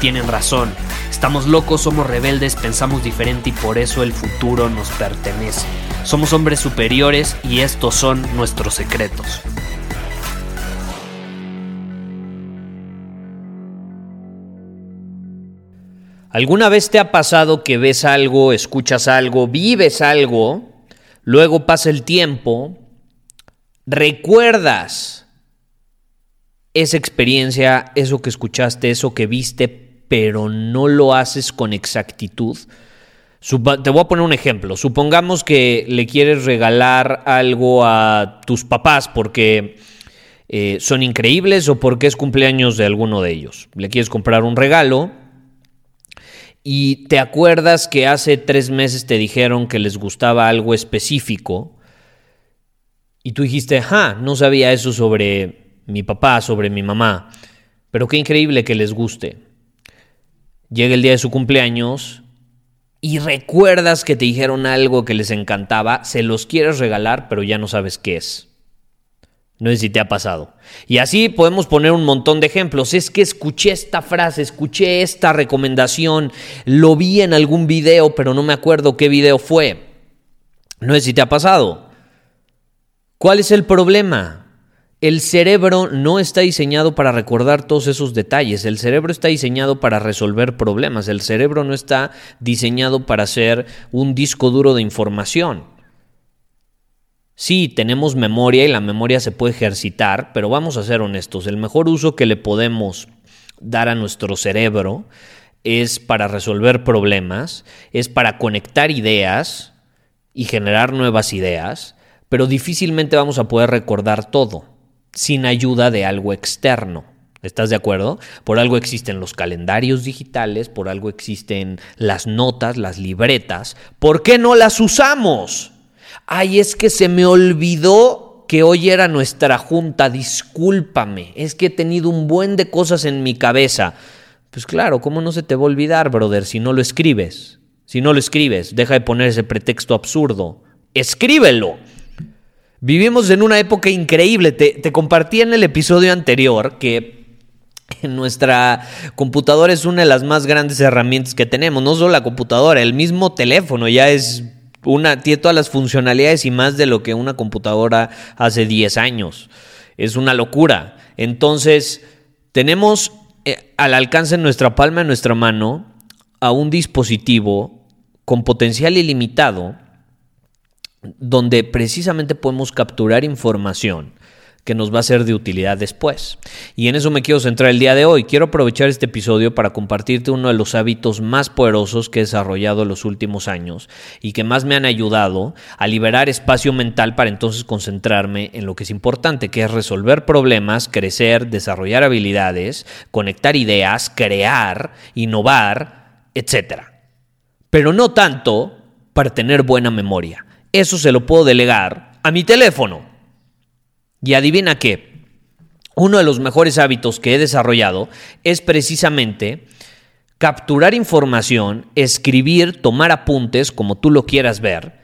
tienen razón. Estamos locos, somos rebeldes, pensamos diferente y por eso el futuro nos pertenece. Somos hombres superiores y estos son nuestros secretos. ¿Alguna vez te ha pasado que ves algo, escuchas algo, vives algo, luego pasa el tiempo, recuerdas esa experiencia, eso que escuchaste, eso que viste, pero no lo haces con exactitud? Te voy a poner un ejemplo. Supongamos que le quieres regalar algo a tus papás porque eh, son increíbles o porque es cumpleaños de alguno de ellos. Le quieres comprar un regalo y te acuerdas que hace tres meses te dijeron que les gustaba algo específico y tú dijiste, ah, no sabía eso sobre mi papá, sobre mi mamá, pero qué increíble que les guste. Llega el día de su cumpleaños y recuerdas que te dijeron algo que les encantaba, se los quieres regalar, pero ya no sabes qué es. No sé si te ha pasado. Y así podemos poner un montón de ejemplos. Es que escuché esta frase, escuché esta recomendación, lo vi en algún video, pero no me acuerdo qué video fue. No sé si te ha pasado. ¿Cuál es el problema? El cerebro no está diseñado para recordar todos esos detalles. El cerebro está diseñado para resolver problemas. El cerebro no está diseñado para ser un disco duro de información. Sí, tenemos memoria y la memoria se puede ejercitar, pero vamos a ser honestos, el mejor uso que le podemos dar a nuestro cerebro es para resolver problemas, es para conectar ideas y generar nuevas ideas, pero difícilmente vamos a poder recordar todo sin ayuda de algo externo. ¿Estás de acuerdo? Por algo existen los calendarios digitales, por algo existen las notas, las libretas. ¿Por qué no las usamos? ay, es que se me olvidó que hoy era nuestra junta, discúlpame, es que he tenido un buen de cosas en mi cabeza. Pues claro, ¿cómo no se te va a olvidar, brother, si no lo escribes? Si no lo escribes, deja de poner ese pretexto absurdo. Escríbelo. Vivimos en una época increíble. Te, te compartí en el episodio anterior que nuestra computadora es una de las más grandes herramientas que tenemos. No solo la computadora, el mismo teléfono ya es una, tiene todas las funcionalidades y más de lo que una computadora hace 10 años. Es una locura. Entonces, tenemos eh, al alcance en nuestra palma, en nuestra mano, a un dispositivo con potencial ilimitado, donde precisamente podemos capturar información que nos va a ser de utilidad después. Y en eso me quiero centrar el día de hoy. Quiero aprovechar este episodio para compartirte uno de los hábitos más poderosos que he desarrollado en los últimos años y que más me han ayudado a liberar espacio mental para entonces concentrarme en lo que es importante, que es resolver problemas, crecer, desarrollar habilidades, conectar ideas, crear, innovar, etc. Pero no tanto para tener buena memoria. Eso se lo puedo delegar a mi teléfono y adivina qué, uno de los mejores hábitos que he desarrollado es precisamente capturar información, escribir, tomar apuntes, como tú lo quieras ver,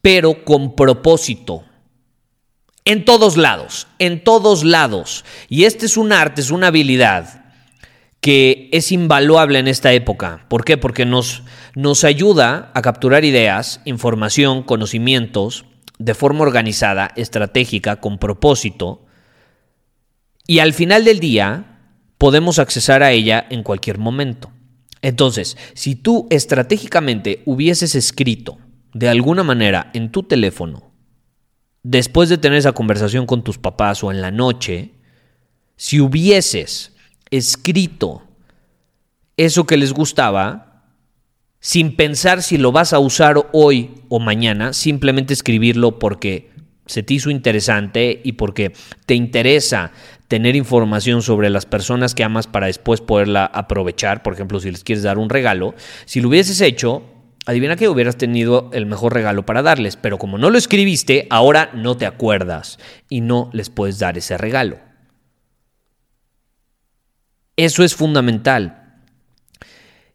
pero con propósito. En todos lados, en todos lados. Y este es un arte, es una habilidad que es invaluable en esta época. ¿Por qué? Porque nos, nos ayuda a capturar ideas, información, conocimientos, de forma organizada, estratégica, con propósito, y al final del día podemos accesar a ella en cualquier momento. Entonces, si tú estratégicamente hubieses escrito de alguna manera en tu teléfono, después de tener esa conversación con tus papás o en la noche, si hubieses escrito eso que les gustaba, sin pensar si lo vas a usar hoy o mañana, simplemente escribirlo porque se te hizo interesante y porque te interesa tener información sobre las personas que amas para después poderla aprovechar, por ejemplo, si les quieres dar un regalo, si lo hubieses hecho, adivina que hubieras tenido el mejor regalo para darles, pero como no lo escribiste, ahora no te acuerdas y no les puedes dar ese regalo. Eso es fundamental.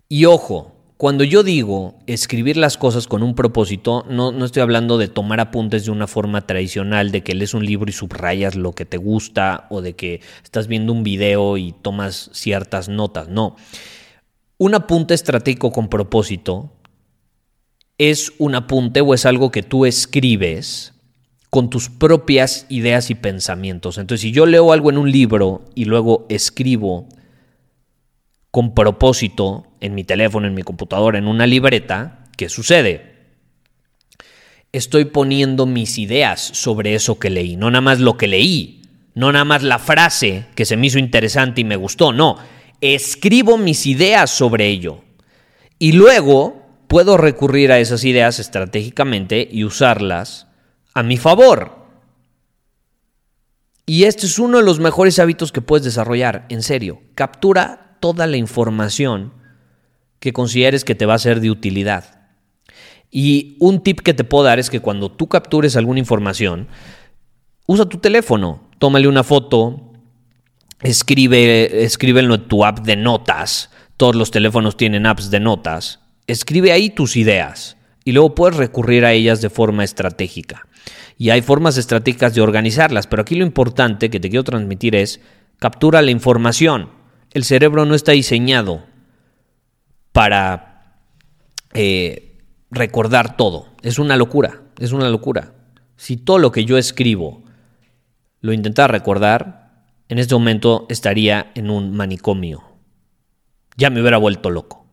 Y ojo, cuando yo digo escribir las cosas con un propósito, no, no, estoy hablando de tomar apuntes de una forma tradicional, de que lees un libro y subrayas lo que te gusta o de que estás viendo un video y tomas ciertas notas. No. Un apunte estratégico con propósito es un apunte o es algo que tú escribes con tus propias ideas y pensamientos. Entonces, si yo leo algo en un libro y luego escribo con propósito en mi teléfono, en mi computadora, en una libreta, ¿qué sucede? Estoy poniendo mis ideas sobre eso que leí, no nada más lo que leí, no nada más la frase que se me hizo interesante y me gustó, no, escribo mis ideas sobre ello. Y luego puedo recurrir a esas ideas estratégicamente y usarlas a mi favor. Y este es uno de los mejores hábitos que puedes desarrollar, en serio. Captura toda la información que consideres que te va a ser de utilidad. Y un tip que te puedo dar es que cuando tú captures alguna información, usa tu teléfono, tómale una foto, escribe, escríbelo en tu app de notas. Todos los teléfonos tienen apps de notas. Escribe ahí tus ideas y luego puedes recurrir a ellas de forma estratégica. Y hay formas estratégicas de organizarlas, pero aquí lo importante que te quiero transmitir es captura la información. El cerebro no está diseñado para eh, recordar todo. Es una locura, es una locura. Si todo lo que yo escribo lo intentara recordar, en este momento estaría en un manicomio. Ya me hubiera vuelto loco.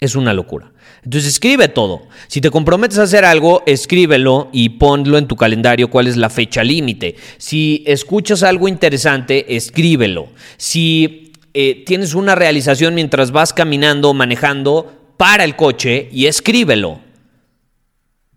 Es una locura. Entonces escribe todo. Si te comprometes a hacer algo, escríbelo y ponlo en tu calendario cuál es la fecha límite. Si escuchas algo interesante, escríbelo. Si eh, tienes una realización mientras vas caminando o manejando, para el coche y escríbelo.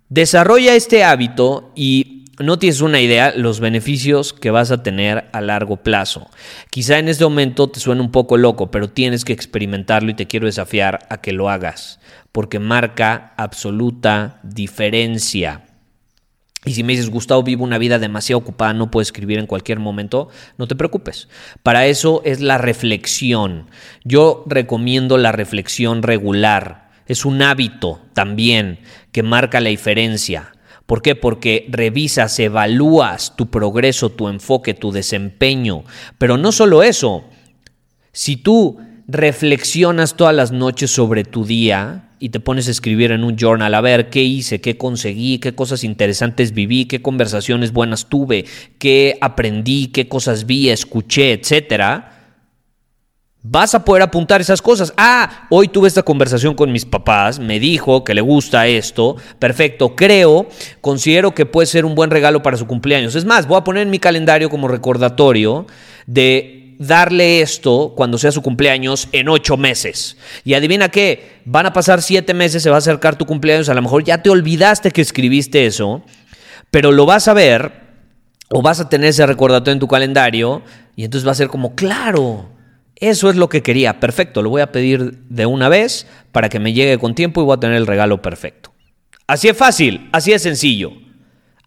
Desarrolla este hábito y no tienes una idea los beneficios que vas a tener a largo plazo. Quizá en este momento te suene un poco loco, pero tienes que experimentarlo y te quiero desafiar a que lo hagas, porque marca absoluta diferencia. Y si me dices, Gustavo, vivo una vida demasiado ocupada, no puedo escribir en cualquier momento, no te preocupes. Para eso es la reflexión. Yo recomiendo la reflexión regular. Es un hábito también que marca la diferencia. ¿Por qué? Porque revisas, evalúas tu progreso, tu enfoque, tu desempeño. Pero no solo eso. Si tú reflexionas todas las noches sobre tu día, y te pones a escribir en un journal a ver qué hice, qué conseguí, qué cosas interesantes viví, qué conversaciones buenas tuve, qué aprendí, qué cosas vi, escuché, etcétera. Vas a poder apuntar esas cosas. Ah, hoy tuve esta conversación con mis papás, me dijo que le gusta esto. Perfecto, creo, considero que puede ser un buen regalo para su cumpleaños. Es más, voy a poner en mi calendario como recordatorio de darle esto cuando sea su cumpleaños en ocho meses. Y adivina qué, van a pasar siete meses, se va a acercar tu cumpleaños, a lo mejor ya te olvidaste que escribiste eso, pero lo vas a ver o vas a tener ese recordatorio en tu calendario y entonces va a ser como, claro, eso es lo que quería, perfecto, lo voy a pedir de una vez para que me llegue con tiempo y voy a tener el regalo perfecto. Así es fácil, así es sencillo.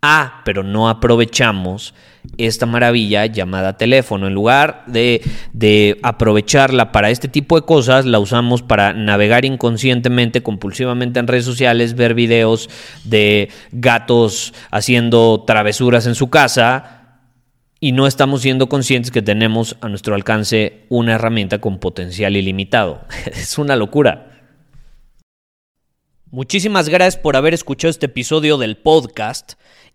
Ah, pero no aprovechamos esta maravilla llamada teléfono. En lugar de, de, aprovecharla para este tipo de cosas, la usamos para navegar inconscientemente, compulsivamente en redes sociales, ver videos de gatos haciendo travesuras en su casa y no estamos siendo conscientes que tenemos a nuestro alcance una herramienta con potencial ilimitado. es una locura. Muchísimas gracias por haber escuchado este episodio del podcast.